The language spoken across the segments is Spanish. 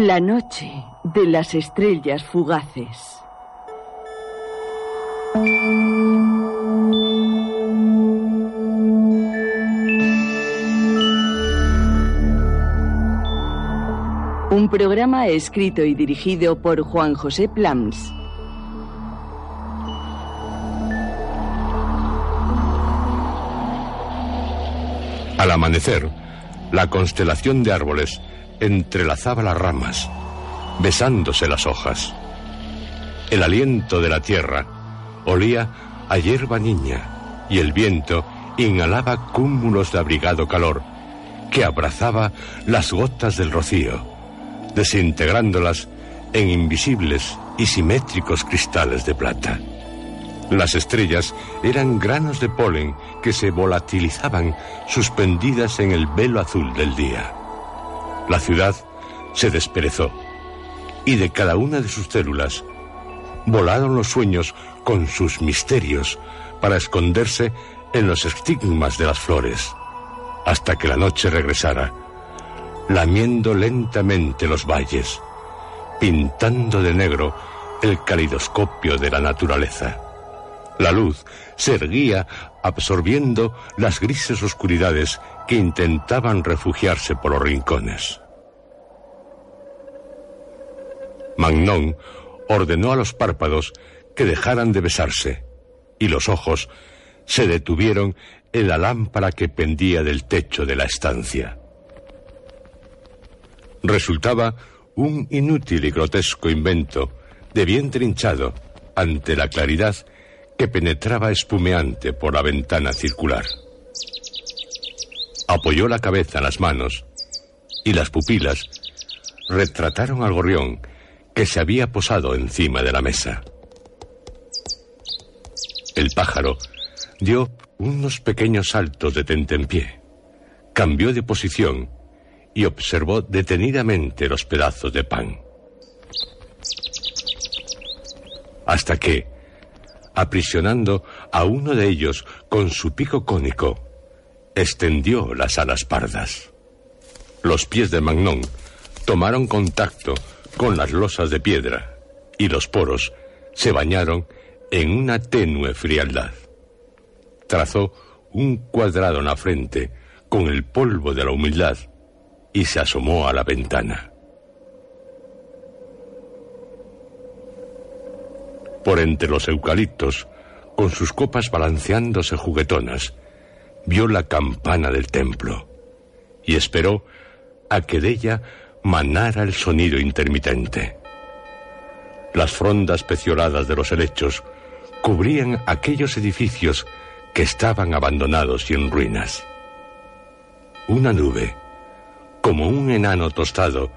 La noche de las estrellas fugaces. Un programa escrito y dirigido por Juan José Plams. Al amanecer, la constelación de árboles entrelazaba las ramas, besándose las hojas. El aliento de la tierra olía a hierba niña y el viento inhalaba cúmulos de abrigado calor que abrazaba las gotas del rocío, desintegrándolas en invisibles y simétricos cristales de plata. Las estrellas eran granos de polen que se volatilizaban suspendidas en el velo azul del día. La ciudad se desperezó y de cada una de sus células volaron los sueños con sus misterios para esconderse en los estigmas de las flores, hasta que la noche regresara, lamiendo lentamente los valles, pintando de negro el calidoscopio de la naturaleza. La luz se erguía absorbiendo las grises oscuridades que intentaban refugiarse por los rincones. Magnon ordenó a los párpados que dejaran de besarse y los ojos se detuvieron en la lámpara que pendía del techo de la estancia. Resultaba un inútil y grotesco invento de bien trinchado ante la claridad que penetraba espumeante por la ventana circular. Apoyó la cabeza en las manos y las pupilas retrataron al gorrión que se había posado encima de la mesa. El pájaro dio unos pequeños saltos de tentempié, cambió de posición y observó detenidamente los pedazos de pan. Hasta que, aprisionando a uno de ellos con su pico cónico, extendió las alas pardas. Los pies de Magnon tomaron contacto con las losas de piedra y los poros se bañaron en una tenue frialdad. Trazó un cuadrado en la frente con el polvo de la humildad y se asomó a la ventana. Por entre los eucaliptos, con sus copas balanceándose juguetonas, vio la campana del templo y esperó a que de ella manara el sonido intermitente. Las frondas pecioladas de los helechos cubrían aquellos edificios que estaban abandonados y en ruinas. Una nube, como un enano tostado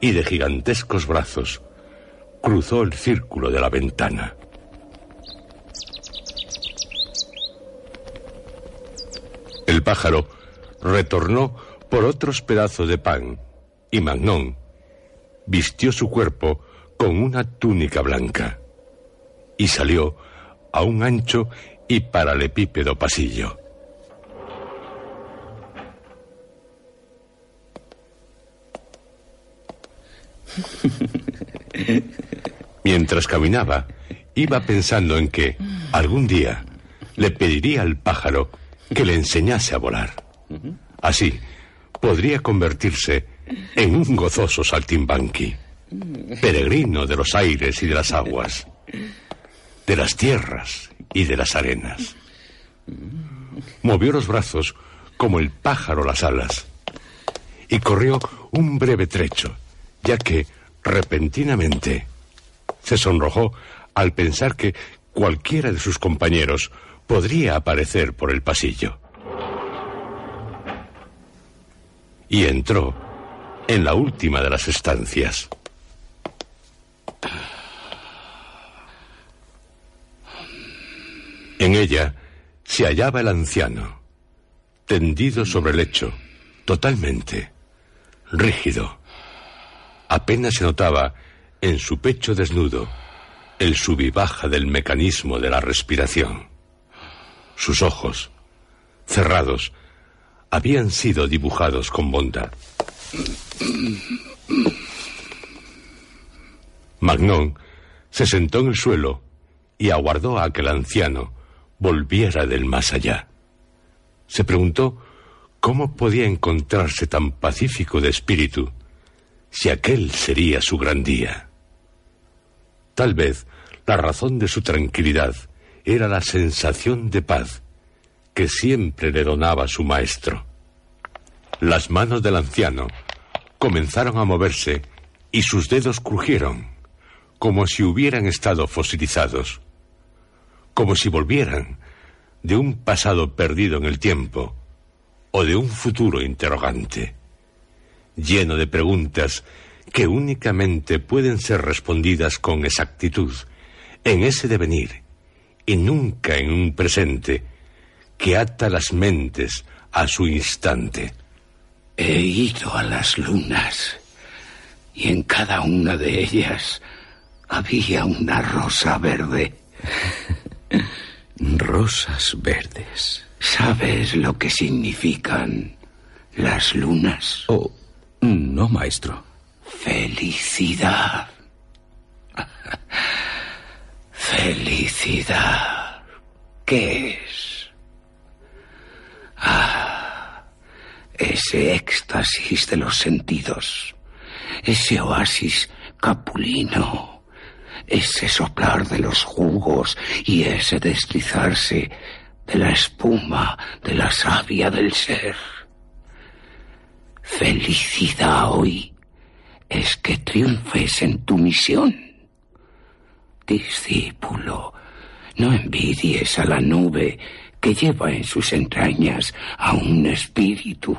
y de gigantescos brazos, cruzó el círculo de la ventana. Pájaro retornó por otros pedazos de pan y Magnon vistió su cuerpo con una túnica blanca y salió a un ancho y paralepípedo pasillo. Mientras caminaba, iba pensando en que algún día le pediría al pájaro que le enseñase a volar. Así, podría convertirse en un gozoso saltimbanqui, peregrino de los aires y de las aguas, de las tierras y de las arenas. Movió los brazos como el pájaro las alas y corrió un breve trecho, ya que repentinamente se sonrojó al pensar que cualquiera de sus compañeros podría aparecer por el pasillo. Y entró en la última de las estancias. En ella se hallaba el anciano, tendido sobre el lecho, totalmente rígido. Apenas se notaba en su pecho desnudo el sub y baja del mecanismo de la respiración. Sus ojos, cerrados, habían sido dibujados con bondad. Magnón se sentó en el suelo y aguardó a que el anciano volviera del más allá. Se preguntó cómo podía encontrarse tan pacífico de espíritu si aquel sería su gran día. Tal vez la razón de su tranquilidad era la sensación de paz que siempre le donaba su maestro. Las manos del anciano comenzaron a moverse y sus dedos crujieron, como si hubieran estado fosilizados, como si volvieran de un pasado perdido en el tiempo o de un futuro interrogante, lleno de preguntas que únicamente pueden ser respondidas con exactitud en ese devenir y nunca en un presente que ata las mentes a su instante. He ido a las lunas y en cada una de ellas había una rosa verde. Rosas verdes. ¿Sabes lo que significan las lunas? Oh, no, maestro. Felicidad. Felicidad. ¿Qué es? Ah, ese éxtasis de los sentidos, ese oasis capulino, ese soplar de los jugos y ese deslizarse de la espuma de la savia del ser. Felicidad hoy es que triunfes en tu misión. Discípulo, no envidies a la nube que lleva en sus entrañas a un espíritu.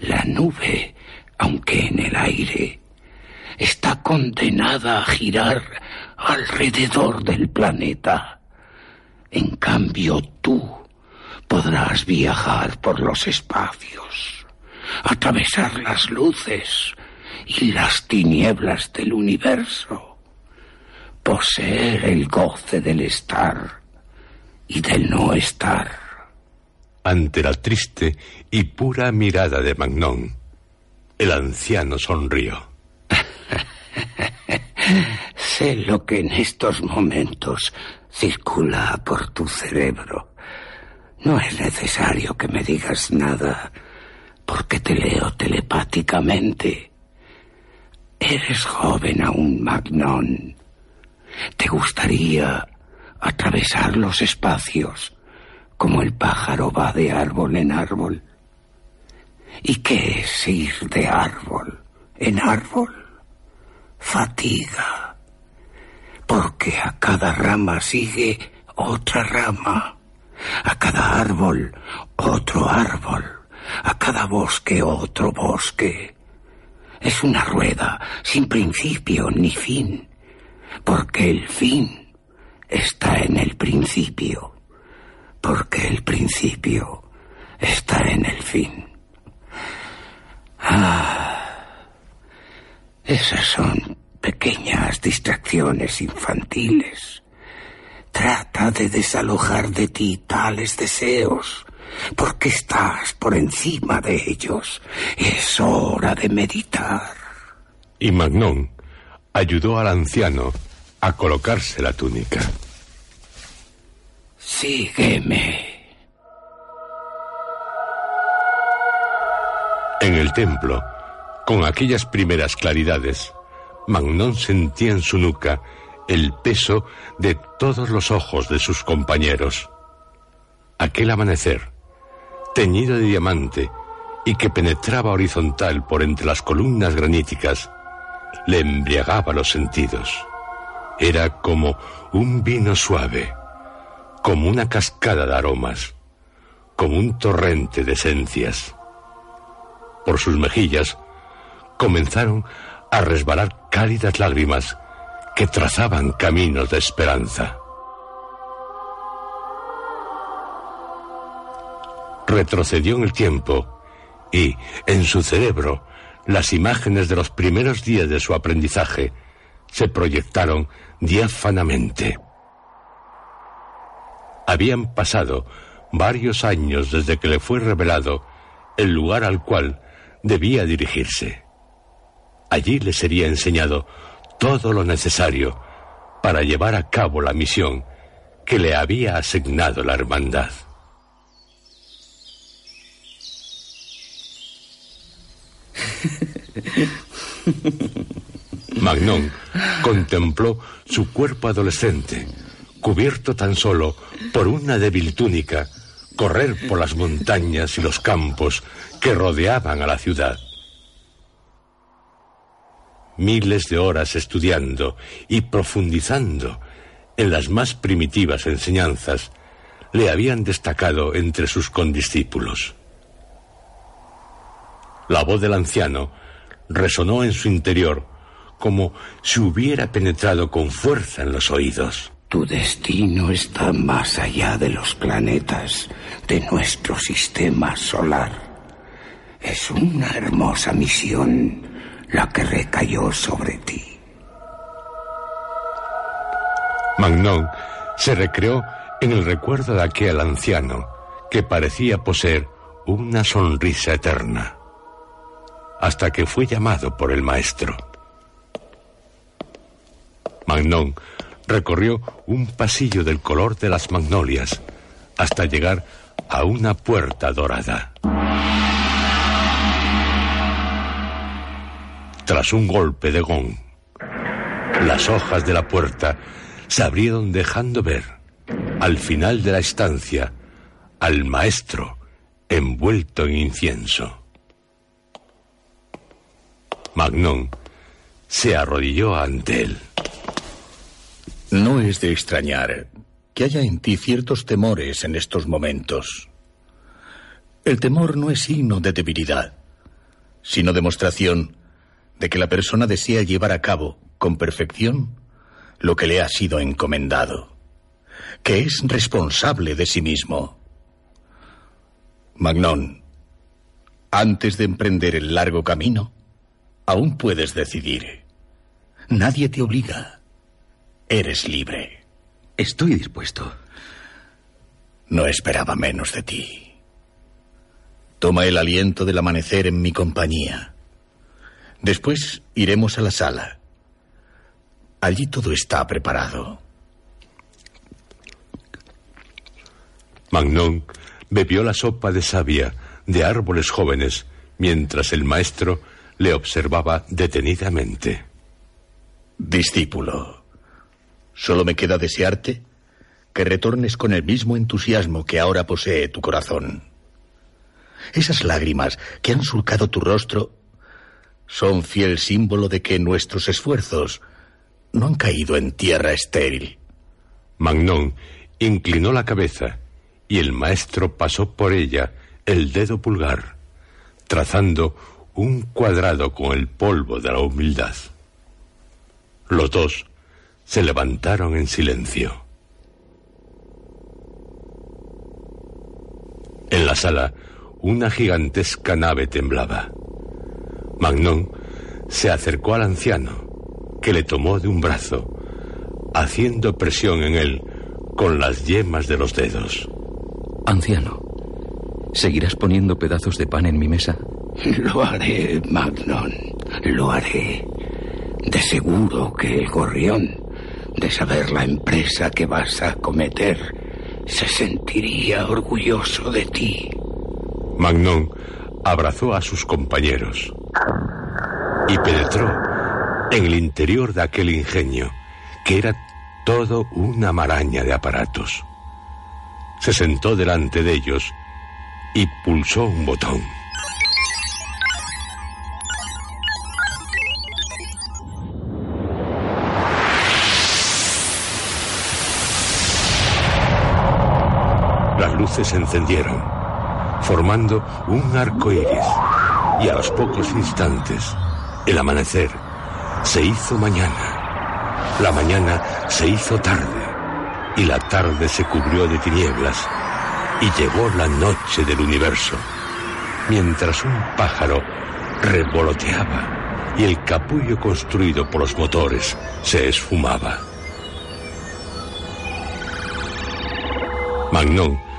La nube, aunque en el aire, está condenada a girar alrededor del planeta. En cambio, tú podrás viajar por los espacios, atravesar las luces y las tinieblas del universo, poseer el goce del estar y del no estar. Ante la triste y pura mirada de Magnón, el anciano sonrió. sé lo que en estos momentos circula por tu cerebro. No es necesario que me digas nada, porque te leo telepáticamente. Eres joven aún, Magnón. ¿Te gustaría atravesar los espacios como el pájaro va de árbol en árbol? ¿Y qué es ir de árbol en árbol? Fatiga porque a cada rama sigue otra rama, a cada árbol otro árbol, a cada bosque otro bosque. Es una rueda sin principio ni fin, porque el fin está en el principio, porque el principio está en el fin. Ah, esas son pequeñas distracciones infantiles. Trata de desalojar de ti tales deseos, porque estás por encima de ellos. Es hora de meditar. Y Magnón ayudó al anciano a colocarse la túnica. Sígueme. En el templo, con aquellas primeras claridades, Magnón sentía en su nuca el peso de todos los ojos de sus compañeros. Aquel amanecer, teñido de diamante y que penetraba horizontal por entre las columnas graníticas, le embriagaba los sentidos. Era como un vino suave, como una cascada de aromas, como un torrente de esencias. Por sus mejillas comenzaron a resbalar cálidas lágrimas que trazaban caminos de esperanza. Retrocedió en el tiempo y, en su cerebro, las imágenes de los primeros días de su aprendizaje se proyectaron diáfanamente. Habían pasado varios años desde que le fue revelado el lugar al cual debía dirigirse. Allí le sería enseñado todo lo necesario para llevar a cabo la misión que le había asignado la hermandad. Magnón contempló su cuerpo adolescente, cubierto tan solo por una débil túnica, correr por las montañas y los campos que rodeaban a la ciudad. Miles de horas estudiando y profundizando en las más primitivas enseñanzas le habían destacado entre sus condiscípulos. La voz del anciano resonó en su interior como si hubiera penetrado con fuerza en los oídos. Tu destino está más allá de los planetas de nuestro sistema solar. Es una hermosa misión la que recayó sobre ti. Magnon se recreó en el recuerdo de aquel anciano que parecía poseer una sonrisa eterna, hasta que fue llamado por el maestro. Magnon recorrió un pasillo del color de las magnolias hasta llegar a una puerta dorada. Tras un golpe de gong, las hojas de la puerta se abrieron dejando ver, al final de la estancia, al maestro envuelto en incienso. Magnon se arrodilló ante él. No es de extrañar que haya en ti ciertos temores en estos momentos. El temor no es signo de debilidad, sino demostración de que la persona desea llevar a cabo con perfección lo que le ha sido encomendado, que es responsable de sí mismo. Magnón, antes de emprender el largo camino, aún puedes decidir. Nadie te obliga. Eres libre. Estoy dispuesto. No esperaba menos de ti. Toma el aliento del amanecer en mi compañía. Después iremos a la sala. Allí todo está preparado. Magnon bebió la sopa de savia de árboles jóvenes mientras el maestro le observaba detenidamente. Discípulo, solo me queda desearte que retornes con el mismo entusiasmo que ahora posee tu corazón. Esas lágrimas que han surcado tu rostro son fiel símbolo de que nuestros esfuerzos no han caído en tierra estéril. Magnon inclinó la cabeza y el maestro pasó por ella el dedo pulgar, trazando un cuadrado con el polvo de la humildad. Los dos se levantaron en silencio. En la sala, una gigantesca nave temblaba. Magnon se acercó al anciano que le tomó de un brazo, haciendo presión en él con las yemas de los dedos. Anciano, ¿seguirás poniendo pedazos de pan en mi mesa? Lo haré, Magnon, lo haré. De seguro que el gorrión, de saber la empresa que vas a cometer, se sentiría orgulloso de ti. Magnon abrazó a sus compañeros y penetró en el interior de aquel ingenio, que era todo una maraña de aparatos. Se sentó delante de ellos y pulsó un botón. Se encendieron, formando un arco iris, y a los pocos instantes, el amanecer se hizo mañana, la mañana se hizo tarde, y la tarde se cubrió de tinieblas, y llegó la noche del universo, mientras un pájaro revoloteaba y el capullo construido por los motores se esfumaba. Magnon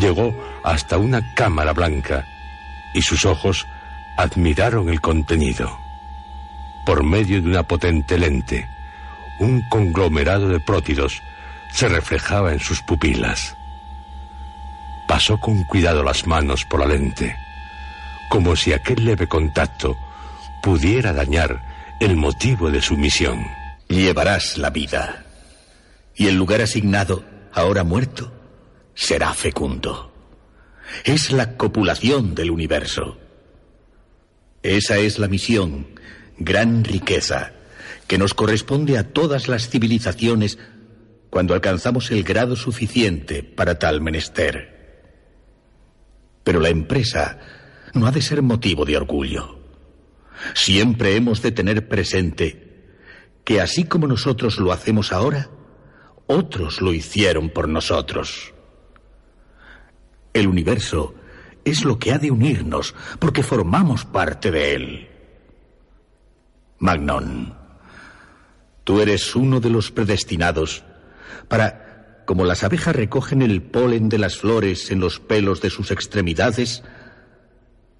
llegó hasta una cámara blanca y sus ojos admiraron el contenido. por medio de una potente lente. Un conglomerado de prótidos se reflejaba en sus pupilas. Pasó con cuidado las manos por la lente, como si aquel leve contacto pudiera dañar el motivo de su misión. Llevarás la vida, y el lugar asignado, ahora muerto, será fecundo. Es la copulación del universo. Esa es la misión, gran riqueza, que nos corresponde a todas las civilizaciones cuando alcanzamos el grado suficiente para tal menester. Pero la empresa no ha de ser motivo de orgullo. Siempre hemos de tener presente que así como nosotros lo hacemos ahora, otros lo hicieron por nosotros. El universo es lo que ha de unirnos porque formamos parte de él. Magnon, tú eres uno de los predestinados para, como las abejas recogen el polen de las flores en los pelos de sus extremidades,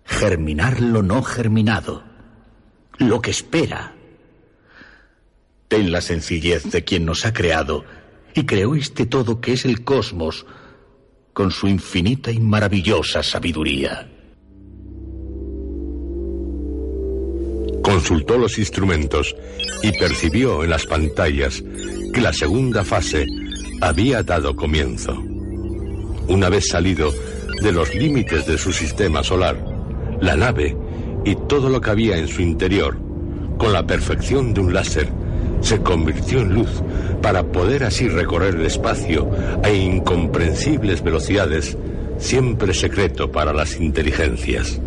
germinar lo no germinado, lo que espera. Ten la sencillez de quien nos ha creado y creó este todo que es el cosmos con su infinita y maravillosa sabiduría. Consultó los instrumentos y percibió en las pantallas que la segunda fase había dado comienzo. Una vez salido de los límites de su sistema solar, la nave y todo lo que había en su interior, con la perfección de un láser, se convirtió en luz para poder así recorrer el espacio a incomprensibles velocidades, siempre secreto para las inteligencias.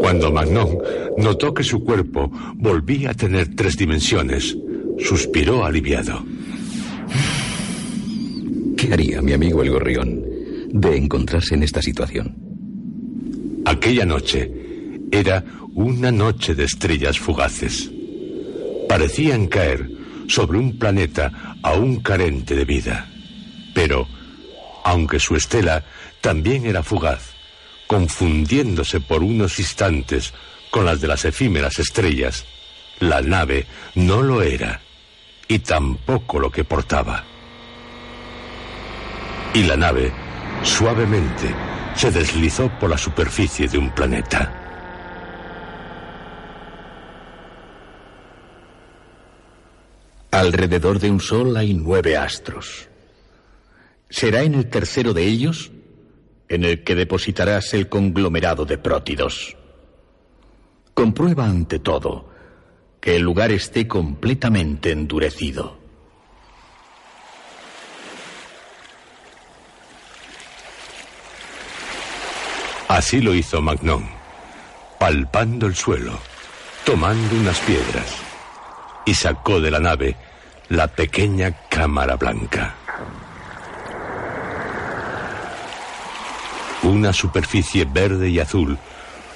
Cuando Magnon notó que su cuerpo volvía a tener tres dimensiones, suspiró aliviado. ¿Qué haría mi amigo el gorrión de encontrarse en esta situación? Aquella noche era una noche de estrellas fugaces. Parecían caer sobre un planeta aún carente de vida. Pero, aunque su estela también era fugaz, confundiéndose por unos instantes con las de las efímeras estrellas, la nave no lo era, y tampoco lo que portaba. Y la nave, suavemente, se deslizó por la superficie de un planeta. Alrededor de un sol hay nueve astros. Será en el tercero de ellos en el que depositarás el conglomerado de prótidos. Comprueba ante todo que el lugar esté completamente endurecido. Así lo hizo Magnon, palpando el suelo, tomando unas piedras, y sacó de la nave la pequeña cámara blanca. Una superficie verde y azul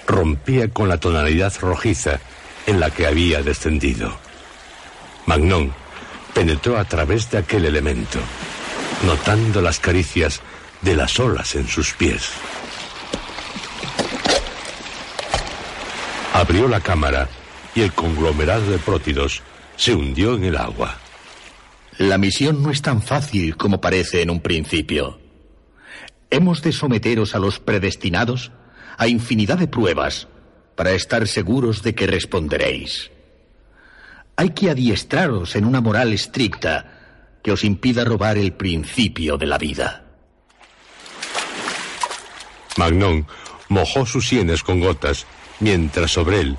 rompía con la tonalidad rojiza en la que había descendido. Magnon penetró a través de aquel elemento, notando las caricias de las olas en sus pies. Abrió la cámara y el conglomerado de prótidos se hundió en el agua. La misión no es tan fácil como parece en un principio. Hemos de someteros a los predestinados a infinidad de pruebas para estar seguros de que responderéis. Hay que adiestraros en una moral estricta que os impida robar el principio de la vida. Magnon mojó sus sienes con gotas mientras sobre él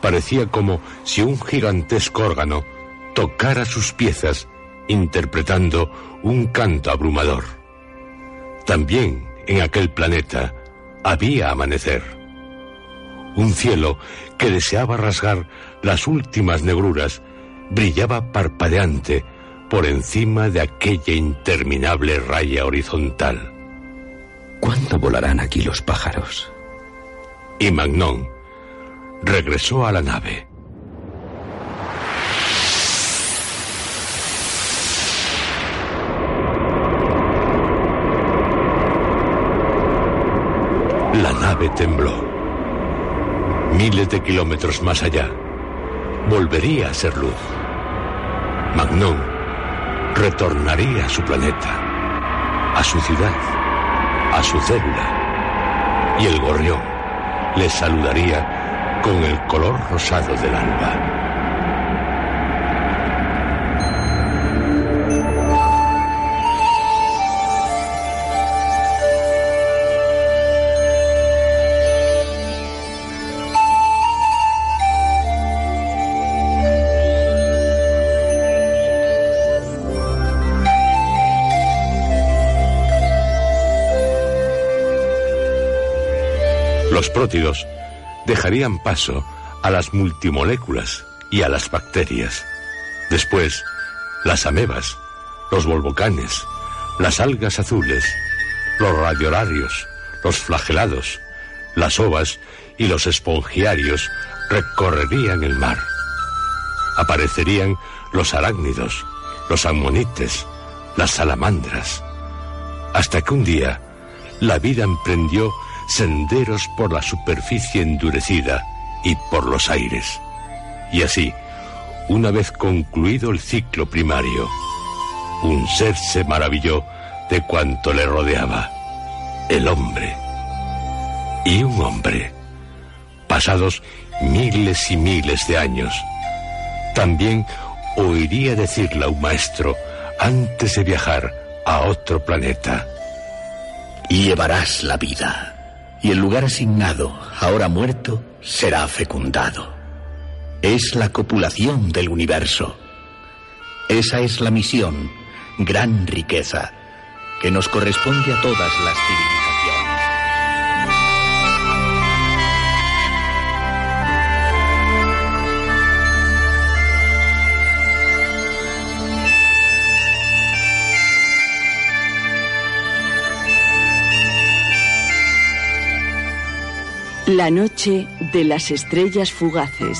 parecía como si un gigantesco órgano tocara sus piezas interpretando un canto abrumador. También en aquel planeta había amanecer. Un cielo que deseaba rasgar las últimas negruras brillaba parpadeante por encima de aquella interminable raya horizontal. ¿Cuándo volarán aquí los pájaros? Y Magnon regresó a la nave. La nave tembló. Miles de kilómetros más allá, volvería a ser luz. Magnum retornaría a su planeta, a su ciudad, a su célula. Y el gorrión les saludaría con el color rosado del alba. Los prótidos dejarían paso a las multimoléculas y a las bacterias. Después, las amebas, los volvocanes, las algas azules, los radiolarios, los flagelados, las ovas y los espongiarios recorrerían el mar. Aparecerían los arácnidos, los ammonites, las salamandras, hasta que un día la vida emprendió senderos por la superficie endurecida y por los aires. Y así, una vez concluido el ciclo primario, un ser se maravilló de cuanto le rodeaba, el hombre. Y un hombre, pasados miles y miles de años, también oiría decirle a un maestro antes de viajar a otro planeta. Llevarás la vida y el lugar asignado, ahora muerto, será fecundado. Es la copulación del universo. Esa es la misión, gran riqueza, que nos corresponde a todas las civilizaciones. La noche de las estrellas fugaces.